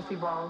Chelsea Ball.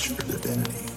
search for divinity.